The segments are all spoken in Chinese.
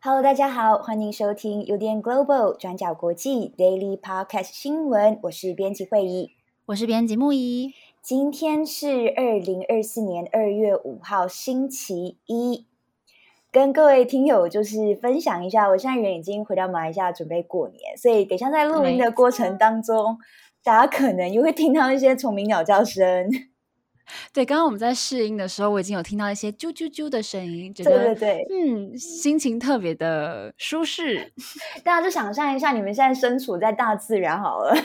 Hello，大家好，欢迎收听邮电 Global 转角国际 Daily Podcast 新闻，我是编辑慧仪，我是编辑木仪。今天是二零二四年二月五号，星期一，跟各位听友就是分享一下，我现在人已经回到马来西亚准备过年，所以等一下在录音的过程当中，大家可能又会听到一些虫鸣鸟叫声。对，刚刚我们在试音的时候，我已经有听到一些啾啾啾的声音，觉得对对对，嗯，心情特别的舒适。大家就想象一下，你们现在身处在大自然好了。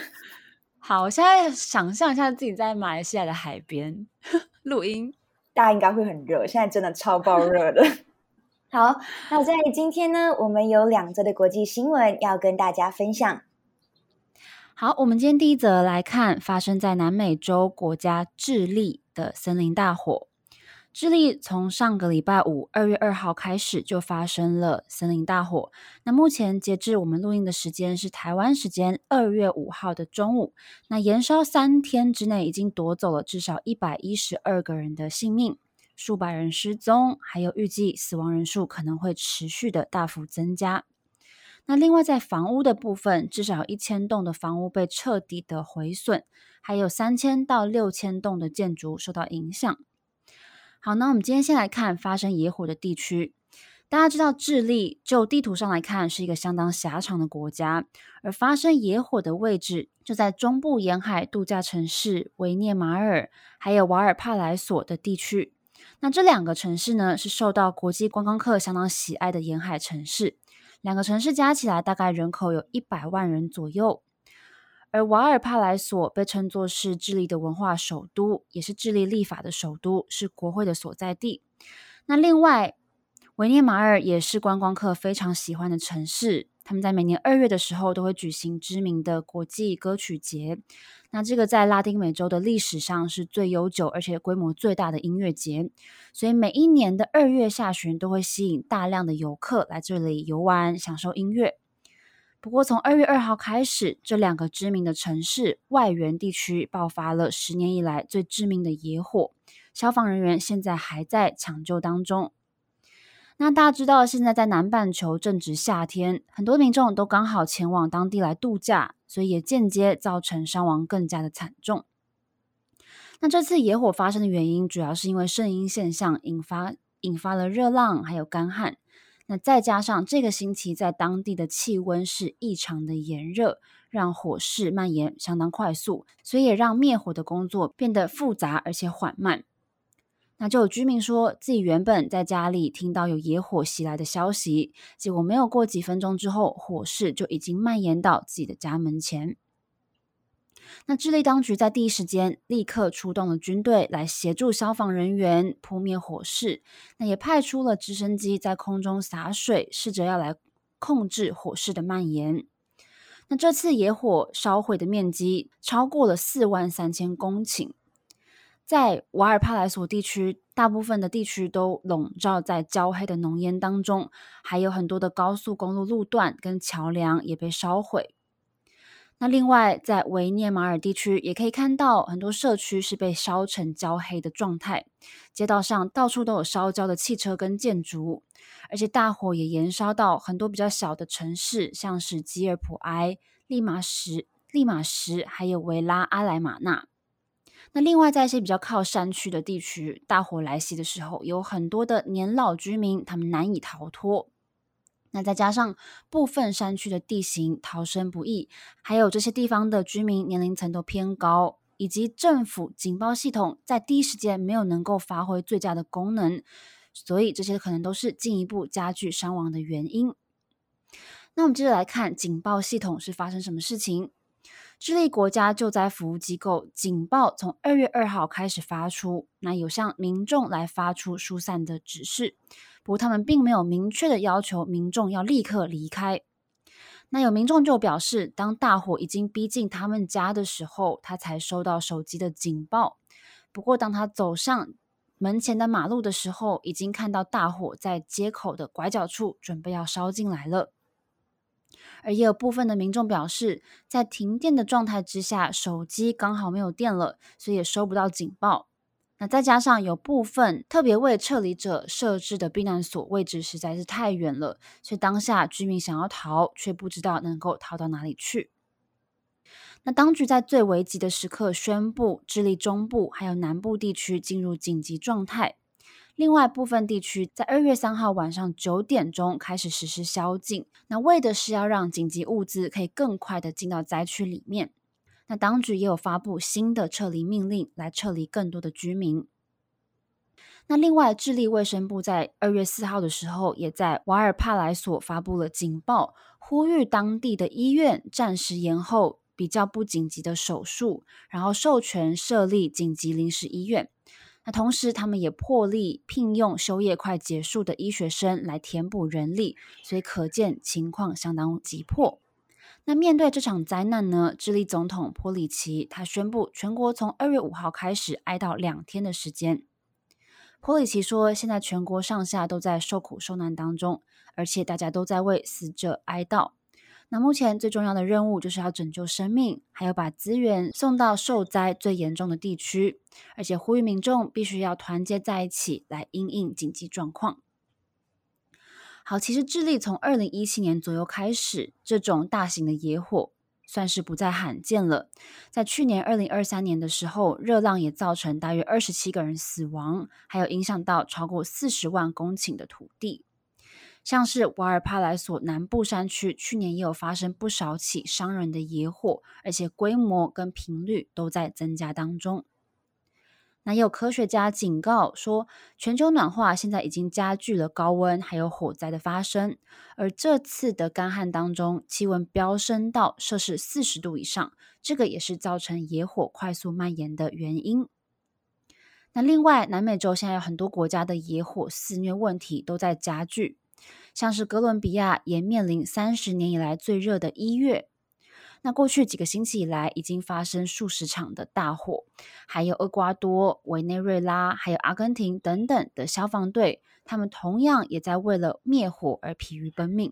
好，我现在想象一下自己在马来西亚的海边 录音，大家应该会很热，现在真的超爆热的。好，那在今天呢，我们有两则的国际新闻要跟大家分享。好，我们今天第一则来看发生在南美洲国家智利的森林大火。智利从上个礼拜五二月二号开始就发生了森林大火。那目前截至我们录音的时间是台湾时间二月五号的中午。那延烧三天之内，已经夺走了至少一百一十二个人的性命，数百人失踪，还有预计死亡人数可能会持续的大幅增加。那另外在房屋的部分，至少一千栋的房屋被彻底的毁损，还有三千到六千栋的建筑受到影响。好，那我们今天先来看发生野火的地区。大家知道，智利就地图上来看是一个相当狭长的国家，而发生野火的位置就在中部沿海度假城市维涅马尔，还有瓦尔帕莱索的地区。那这两个城市呢，是受到国际观光客相当喜爱的沿海城市。两个城市加起来大概人口有一百万人左右。而瓦尔帕莱索被称作是智利的文化首都，也是智利立法的首都，是国会的所在地。那另外，维涅马尔也是观光客非常喜欢的城市。他们在每年二月的时候都会举行知名的国际歌曲节。那这个在拉丁美洲的历史上是最悠久而且规模最大的音乐节，所以每一年的二月下旬都会吸引大量的游客来这里游玩，享受音乐。不过，从二月二号开始，这两个知名的城市外缘地区爆发了十年以来最致命的野火，消防人员现在还在抢救当中。那大家知道，现在在南半球正值夏天，很多民众都刚好前往当地来度假，所以也间接造成伤亡更加的惨重。那这次野火发生的原因，主要是因为圣婴现象引发引发了热浪，还有干旱。那再加上这个星期在当地的气温是异常的炎热，让火势蔓延相当快速，所以也让灭火的工作变得复杂而且缓慢。那就有居民说自己原本在家里听到有野火袭来的消息，结果没有过几分钟之后，火势就已经蔓延到自己的家门前。那智利当局在第一时间立刻出动了军队来协助消防人员扑灭火势，那也派出了直升机在空中洒水，试着要来控制火势的蔓延。那这次野火烧毁的面积超过了四万三千公顷，在瓦尔帕莱索地区，大部分的地区都笼罩在焦黑的浓烟当中，还有很多的高速公路路段跟桥梁也被烧毁。那另外，在维涅马尔地区也可以看到很多社区是被烧成焦黑的状态，街道上到处都有烧焦的汽车跟建筑，而且大火也延烧到很多比较小的城市，像是吉尔普埃、利马什、利马什，还有维拉阿莱马纳。那另外，在一些比较靠山区的地区，大火来袭的时候，有很多的年老居民，他们难以逃脱。那再加上部分山区的地形逃生不易，还有这些地方的居民年龄层都偏高，以及政府警报系统在第一时间没有能够发挥最佳的功能，所以这些可能都是进一步加剧伤亡的原因。那我们接着来看警报系统是发生什么事情。智利国家救灾服务机构警报从二月二号开始发出，那有向民众来发出疏散的指示。不过，他们并没有明确的要求民众要立刻离开。那有民众就表示，当大火已经逼近他们家的时候，他才收到手机的警报。不过，当他走上门前的马路的时候，已经看到大火在街口的拐角处准备要烧进来了。而也有部分的民众表示，在停电的状态之下，手机刚好没有电了，所以也收不到警报。那再加上有部分特别为撤离者设置的避难所位置实在是太远了，所以当下居民想要逃，却不知道能够逃到哪里去。那当局在最危急的时刻宣布，智利中部还有南部地区进入紧急状态。另外部分地区在二月三号晚上九点钟开始实施宵禁，那为的是要让紧急物资可以更快的进到灾区里面。那当局也有发布新的撤离命令，来撤离更多的居民。那另外，智利卫生部在二月四号的时候，也在瓦尔帕莱索发布了警报，呼吁当地的医院暂时延后比较不紧急的手术，然后授权设立紧急临时医院。同时，他们也破例聘用休业快结束的医学生来填补人力，所以可见情况相当急迫。那面对这场灾难呢，智利总统波里奇他宣布，全国从二月五号开始哀悼两天的时间。波里奇说，现在全国上下都在受苦受难当中，而且大家都在为死者哀悼。那目前最重要的任务就是要拯救生命，还要把资源送到受灾最严重的地区，而且呼吁民众必须要团结在一起来因应紧急状况。好，其实智利从二零一七年左右开始，这种大型的野火算是不再罕见了。在去年二零二三年的时候，热浪也造成大约二十七个人死亡，还有影响到超过四十万公顷的土地。像是瓦尔帕莱索南部山区，去年也有发生不少起伤人的野火，而且规模跟频率都在增加当中。那有科学家警告说，全球暖化现在已经加剧了高温还有火灾的发生，而这次的干旱当中，气温飙升到摄氏四十度以上，这个也是造成野火快速蔓延的原因。那另外，南美洲现在有很多国家的野火肆虐问题都在加剧，像是哥伦比亚也面临三十年以来最热的一月。那过去几个星期以来，已经发生数十场的大火，还有厄瓜多、委内瑞拉，还有阿根廷等等的消防队，他们同样也在为了灭火而疲于奔命。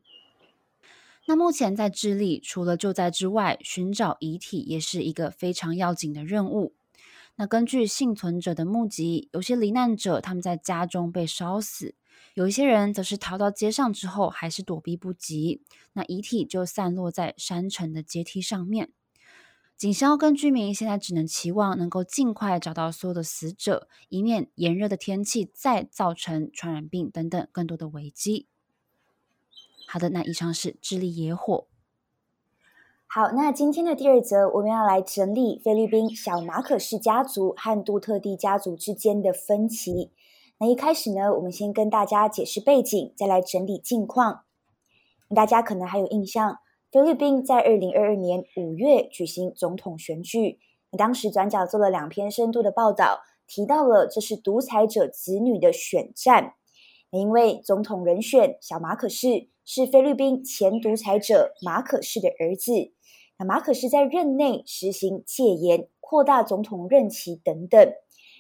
那目前在智利，除了救灾之外，寻找遗体也是一个非常要紧的任务。那根据幸存者的目击，有些罹难者他们在家中被烧死。有一些人则是逃到街上之后，还是躲避不及，那遗体就散落在山城的阶梯上面。警消跟居民现在只能期望能够尽快找到所有的死者，以免炎热的天气再造成传染病等等更多的危机。好的，那以上是智利野火。好，那今天的第二则，我们要来整理菲律宾小马可仕家族和杜特地家族之间的分歧。那一开始呢，我们先跟大家解释背景，再来整理近况。大家可能还有印象，菲律宾在二零二二年五月举行总统选举，当时转角做了两篇深度的报道，提到了这是独裁者子女的选战。因为总统人选小马可士是菲律宾前独裁者马可仕的儿子，那马可士在任内实行戒严、扩大总统任期等等。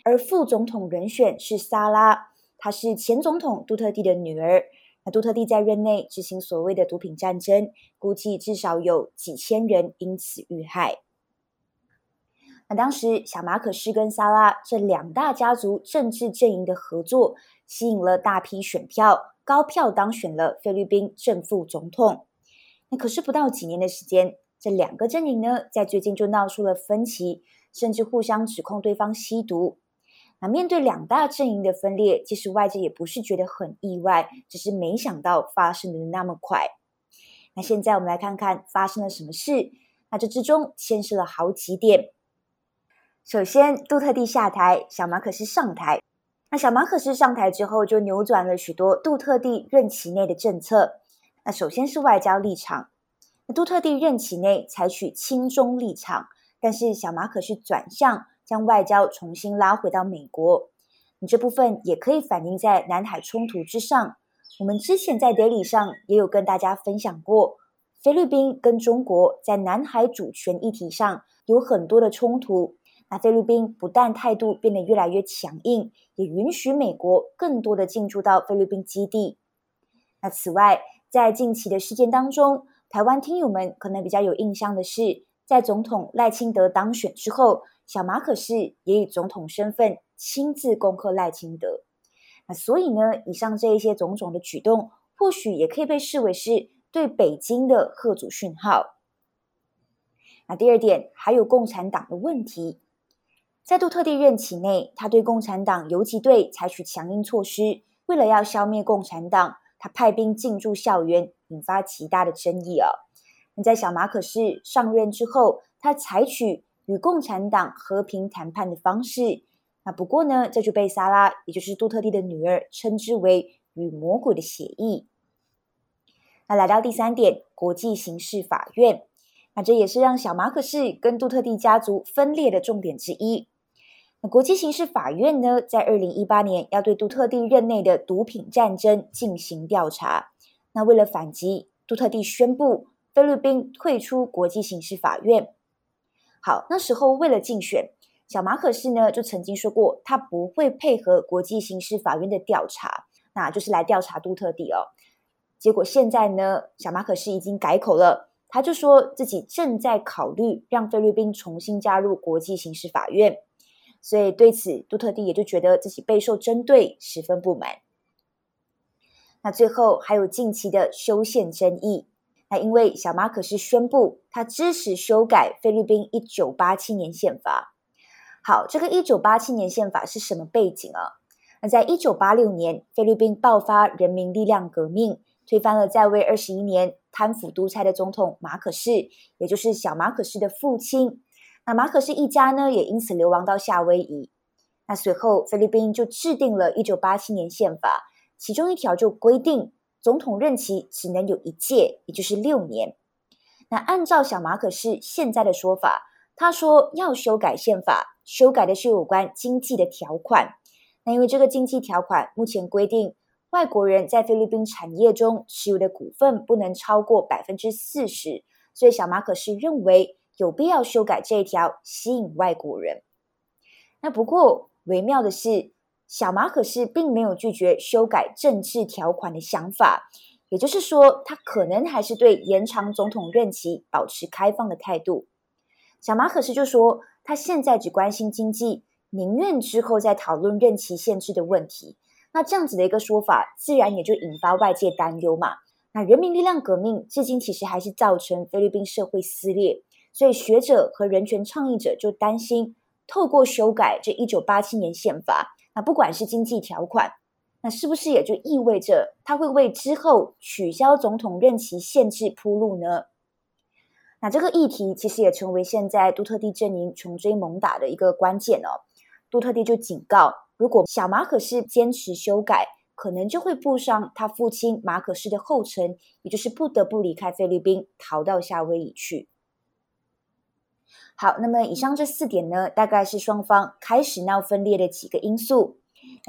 而副总统人选是萨拉，她是前总统杜特地的女儿。那杜特地在任内执行所谓的毒品战争，估计至少有几千人因此遇害。那当时小马可仕跟萨拉这两大家族政治阵营的合作，吸引了大批选票，高票当选了菲律宾正副总统。那可是不到几年的时间，这两个阵营呢，在最近就闹出了分歧，甚至互相指控对方吸毒。那面对两大阵营的分裂，其实外界也不是觉得很意外，只是没想到发生的那么快。那现在我们来看看发生了什么事。那这之中牵涉了好几点。首先，杜特地下台，小马可仕上台。那小马可仕上台之后，就扭转了许多杜特地任期内的政策。那首先是外交立场，那杜特地任期内采取亲中立场，但是小马可仕转向。将外交重新拉回到美国，你这部分也可以反映在南海冲突之上。我们之前在德里上也有跟大家分享过，菲律宾跟中国在南海主权议题上有很多的冲突。那菲律宾不但态度变得越来越强硬，也允许美国更多的进驻到菲律宾基地。那此外，在近期的事件当中，台湾听友们可能比较有印象的是，在总统赖清德当选之后，小马可是也以总统身份亲自恭贺赖清德。那所以呢，以上这一些种种的举动，或许也可以被视为是对北京的贺阻讯号。那第二点，还有共产党的问题，在杜特地任期内，他对共产党游击队采取强硬措施，为了要消灭共产党，他派兵进驻校园，引发极大的争议啊。那在小马可是上任之后，他采取与共产党和平谈判的方式。那不过呢，这就被萨拉，也就是杜特地的女儿，称之为与魔鬼的协议。那来到第三点，国际刑事法院。那这也是让小马可仕跟杜特地家族分裂的重点之一。那国际刑事法院呢，在二零一八年要对杜特地任内的毒品战争进行调查。那为了反击，杜特地宣布菲律宾退出国际刑事法院。好，那时候为了竞选，小马可仕呢就曾经说过，他不会配合国际刑事法院的调查，那就是来调查杜特地哦。结果现在呢，小马可仕已经改口了。他就说自己正在考虑让菲律宾重新加入国际刑事法院，所以对此杜特地也就觉得自己备受针对，十分不满。那最后还有近期的修宪争议，那因为小马可是宣布他支持修改菲律宾一九八七年宪法。好，这个一九八七年宪法是什么背景啊？那在一九八六年，菲律宾爆发人民力量革命。推翻了在位二十一年贪腐独裁的总统马可仕，也就是小马可仕的父亲。那马可仕一家呢，也因此流亡到夏威夷。那随后，菲律宾就制定了一九八七年宪法，其中一条就规定，总统任期只能有一届，也就是六年。那按照小马可是现在的说法，他说要修改宪法，修改的是有关经济的条款。那因为这个经济条款目前规定。外国人在菲律宾产业中持有的股份不能超过百分之四十，所以小马可是认为有必要修改这一条，吸引外国人。那不过微妙的是，小马可斯并没有拒绝修改政治条款的想法，也就是说，他可能还是对延长总统任期保持开放的态度。小马可斯就说，他现在只关心经济，宁愿之后再讨论任期限制的问题。那这样子的一个说法，自然也就引发外界担忧嘛。那人民力量革命至今其实还是造成菲律宾社会撕裂，所以学者和人权倡议者就担心，透过修改这一九八七年宪法，那不管是经济条款，那是不是也就意味着他会为之后取消总统任期限制铺路呢？那这个议题其实也成为现在杜特地阵营穷追猛打的一个关键哦。杜特地就警告。如果小马可仕坚持修改，可能就会步上他父亲马可斯的后尘，也就是不得不离开菲律宾，逃到夏威夷去。好，那么以上这四点呢，大概是双方开始闹分裂的几个因素。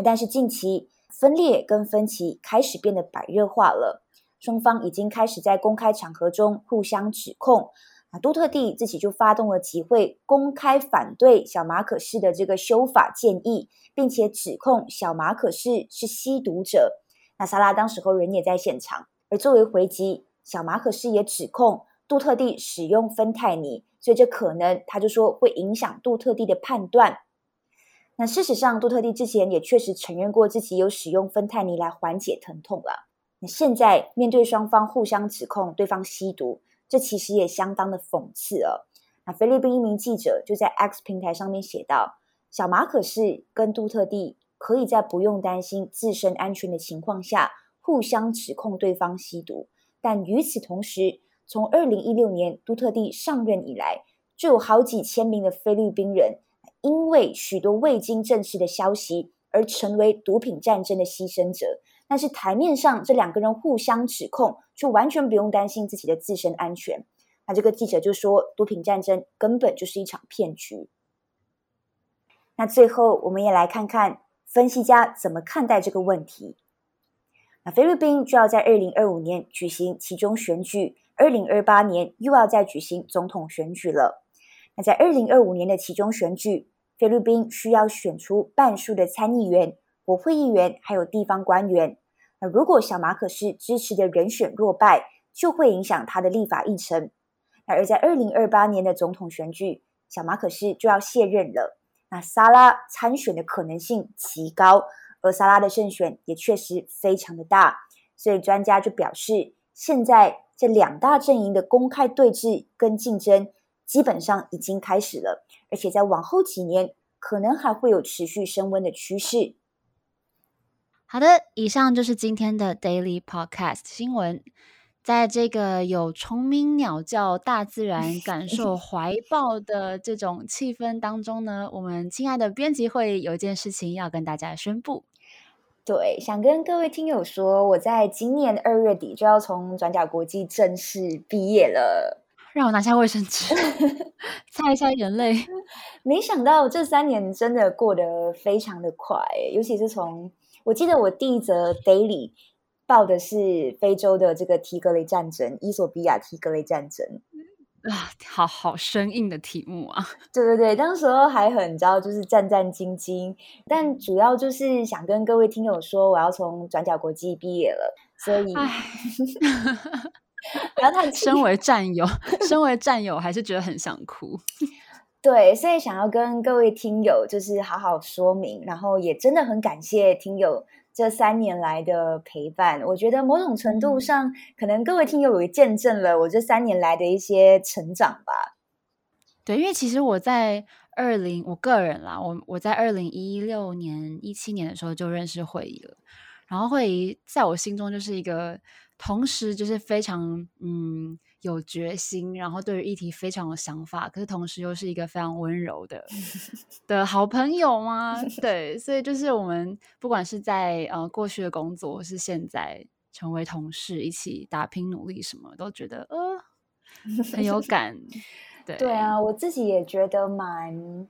但是近期分裂跟分歧开始变得白热化了，双方已经开始在公开场合中互相指控。啊，杜特地自己就发动了集会，公开反对小马可仕的这个修法建议，并且指控小马可仕是吸毒者。那萨拉当时候人也在现场，而作为回击，小马可仕也指控杜特地使用芬太尼，所以这可能他就说会影响杜特地的判断。那事实上，杜特地之前也确实承认过自己有使用芬太尼来缓解疼痛了。那现在面对双方互相指控对方吸毒。这其实也相当的讽刺哦。那菲律宾一名记者就在 X 平台上面写道：“小马可是跟杜特地可以在不用担心自身安全的情况下，互相指控对方吸毒。但与此同时，从二零一六年杜特蒂上任以来，就有好几千名的菲律宾人，因为许多未经证实的消息而成为毒品战争的牺牲者。”但是台面上这两个人互相指控，却完全不用担心自己的自身安全。那这个记者就说，毒品战争根本就是一场骗局。那最后，我们也来看看分析家怎么看待这个问题。那菲律宾就要在二零二五年举行其中选举，二零二八年又要再举行总统选举了。那在二零二五年的其中选举，菲律宾需要选出半数的参议员、国会议员还有地方官员。那如果小马可仕支持的人选落败，就会影响他的立法议程。那而在二零二八年的总统选举，小马可仕就要卸任了。那萨拉参选的可能性极高，而萨拉的胜选也确实非常的大。所以专家就表示，现在这两大阵营的公开对峙跟竞争基本上已经开始了，而且在往后几年可能还会有持续升温的趋势。好的，以上就是今天的 Daily Podcast 新闻。在这个有虫鸣鸟叫、大自然 感受怀抱的这种气氛当中呢，我们亲爱的编辑会有一件事情要跟大家宣布。对，想跟各位听友说，我在今年二月底就要从转角国际正式毕业了。让我拿下卫生纸，擦一下眼泪。没想到这三年真的过得非常的快，尤其是从我记得我第一则 daily 报的是非洲的这个提格雷战争，伊索比亚提格雷战争。啊，好好生硬的题目啊！对对对，当时候还很，你知道，就是战战兢兢，但主要就是想跟各位听友说，我要从转角国际毕业了，所以 不要太身为战友，身为战友，还是觉得很想哭。对，所以想要跟各位听友就是好好说明，然后也真的很感谢听友。这三年来的陪伴，我觉得某种程度上，可能各位听友也见证了我这三年来的一些成长吧。对，因为其实我在二零，我个人啦，我我在二零一六年、一七年的时候就认识慧仪了，然后慧仪在我心中就是一个，同时就是非常嗯。有决心，然后对于议题非常有想法，可是同时又是一个非常温柔的 的好朋友吗？对，所以就是我们不管是在呃过去的工作，或是现在成为同事，一起打拼努力，什么都觉得呃很有 感。对对啊，我自己也觉得蛮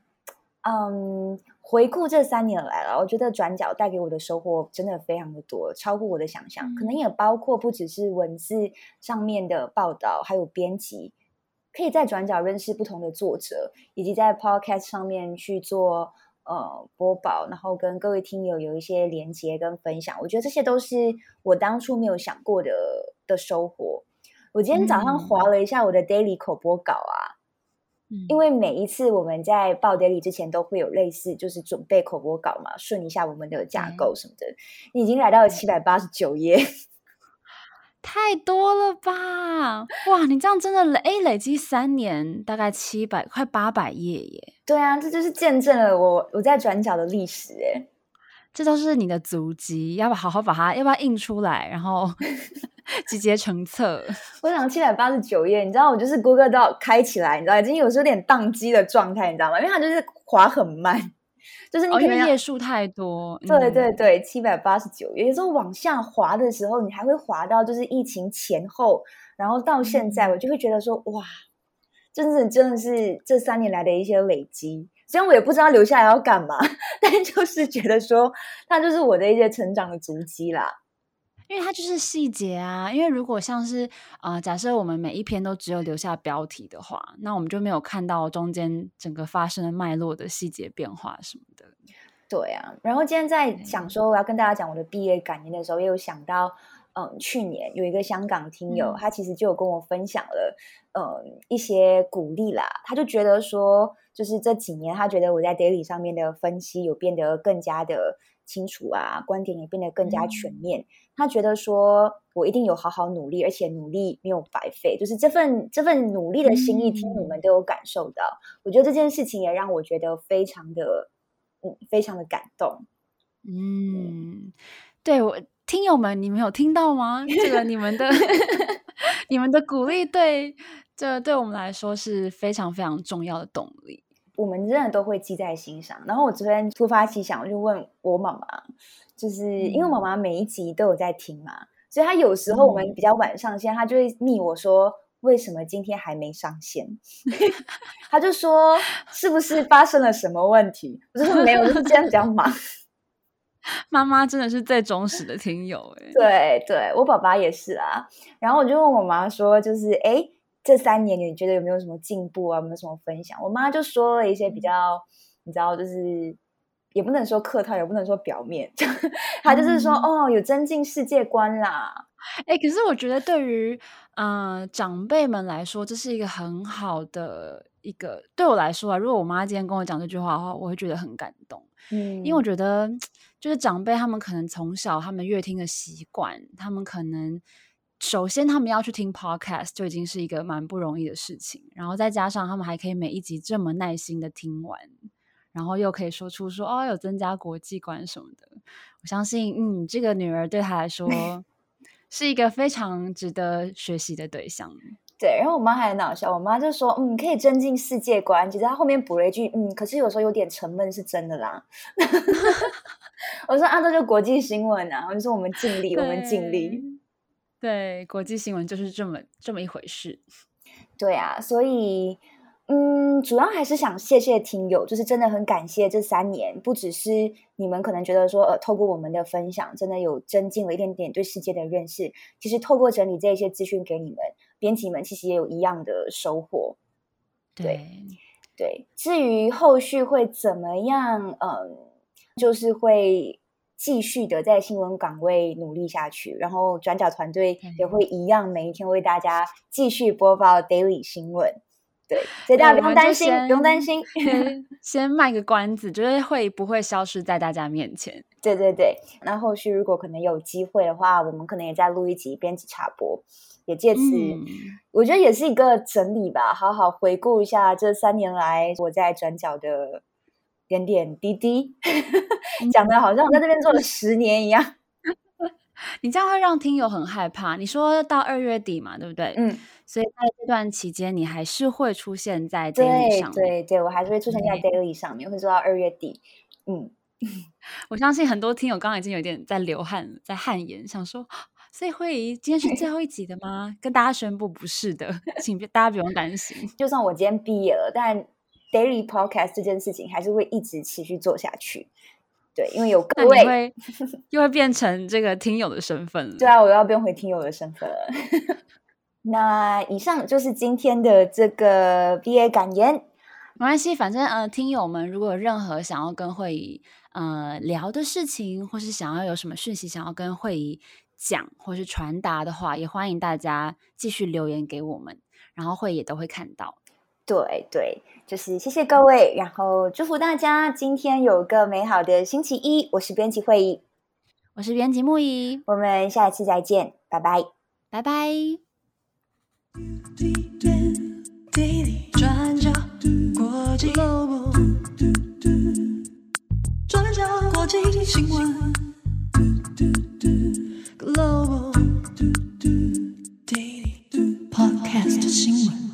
嗯。回顾这三年来了，我觉得转角带给我的收获真的非常的多，超过我的想象。可能也包括不只是文字上面的报道，还有编辑，可以在转角认识不同的作者，以及在 Podcast 上面去做呃播报，然后跟各位听友有一些连接跟分享。我觉得这些都是我当初没有想过的的收获。我今天早上划了一下我的 Daily 口播稿啊。因为每一次我们在报 daily 之前都会有类似，就是准备口播稿嘛，顺一下我们的架构什么的。你已经来到了七百八十九页，太多了吧？哇，你这样真的累，诶累积三年大概七百快八百页耶。对啊，这就是见证了我我在转角的历史诶。这都是你的足迹，要不要好好把它，要不要印出来，然后？集结成册，我想七百八十九页，你知道我就是 Google Doc 开起来，你知道已经有时候有点宕机的状态，你知道吗？因为它就是滑很慢，就是你可能页数太多。对对对，七百八十九页，有时候往下滑的时候，你还会滑到就是疫情前后，然后到现在，我就会觉得说哇，真的真的是这三年来的一些累积。虽然我也不知道留下来要干嘛，但就是觉得说，它就是我的一些成长的足迹啦。因为它就是细节啊，因为如果像是啊、呃，假设我们每一篇都只有留下标题的话，那我们就没有看到中间整个发生的脉络的细节变化什么的。对啊，然后今天在想说我要跟大家讲我的毕业感言的时候，也有想到，嗯，去年有一个香港听友，嗯、他其实就有跟我分享了，嗯，一些鼓励啦。他就觉得说，就是这几年他觉得我在 Daily 上面的分析有变得更加的。清楚啊，观点也变得更加全面。嗯、他觉得说，我一定有好好努力，而且努力没有白费，就是这份这份努力的心意，听你们都有感受到。嗯、我觉得这件事情也让我觉得非常的，嗯，非常的感动。嗯，对我听友们，你们有听到吗？这个你们的 你们的鼓励对，对这对我们来说是非常非常重要的动力。我们真的都会记在心上。然后我昨天突发奇想，我就问我妈妈，就是因为妈妈每一集都有在听嘛，所以她有时候我们比较晚上线，她就会密我说，为什么今天还没上线？她就说是不是发生了什么问题？我说没有，就是今天比较忙。妈妈真的是最忠实的听友哎。对对，我爸爸也是啊。然后我就问我妈说，就是哎。这三年你觉得有没有什么进步啊？有没有什么分享？我妈就说了一些比较，你知道，就是也不能说客套，也不能说表面，她就是说、嗯、哦，有增进世界观啦。哎，可是我觉得对于嗯、呃、长辈们来说，这是一个很好的一个。对我来说啊，如果我妈今天跟我讲这句话的话，我会觉得很感动。嗯，因为我觉得 就是长辈他们可能从小他们阅听的习惯，他们可能首先他们要去听 podcast 就已经是一个蛮不容易的事情，然后再加上他们还可以每一集这么耐心的听完，然后又可以说出说哦有增加国际观什么的。我相信，嗯，这个女儿对她来说。是一个非常值得学习的对象。对，然后我妈还很搞笑，我妈就说：“嗯，可以增进世界观。”其实她后面补了一句：“嗯，可是有时候有点沉闷，是真的啦。”我说：“啊，这就国际新闻啊！”我就说：“我们尽力，我们尽力。”对，国际新闻就是这么这么一回事。对啊，所以。嗯，主要还是想谢谢听友，就是真的很感谢这三年，不只是你们可能觉得说，呃，透过我们的分享，真的有增进了一点点对世界的认识。其实透过整理这些资讯给你们编辑们，其实也有一样的收获。对对，至于后续会怎么样，嗯，就是会继续的在新闻岗位努力下去，然后转角团队也会一样，每一天为大家继续播报 daily 新闻。对，所以大家不用担心，不用担心。先卖个关子，就是会不会消失在大家面前？对对对。那后续如果可能有机会的话，我们可能也再录一集编辑插播，也借此、嗯，我觉得也是一个整理吧，好好回顾一下这三年来我在转角的点点滴滴，讲的好像我在这边做了十年一样。你这样会让听友很害怕。你说到二月底嘛，对不对？嗯。所以在这段期间，你还是会出现在 Daily 上面。对对对，我还是会出现在 Daily 上面，会做到二月底。嗯，我相信很多听友刚刚已经有点在流汗，在汗颜，想说，所以慧仪今天是最后一集的吗？跟大家宣布不是的，请大家不用担心。就算我今天毕业了，但 Daily Podcast 这件事情还是会一直持续做下去。对，因为有各位会又会变成这个听友的身份了。对啊，我要变回听友的身份了。那以上就是今天的这个毕业感言。没关系，反正呃，听友们如果有任何想要跟慧仪呃聊的事情，或是想要有什么讯息想要跟慧仪讲或是传达的话，也欢迎大家继续留言给我们，然后慧仪也都会看到。对对，就是谢谢各位，然后祝福大家今天有个美好的星期一。我是编辑会议，我是编辑牧宜，我们下一次再见，拜拜，拜拜。转角国际转角国际新闻 Global Daily Podcast 新闻。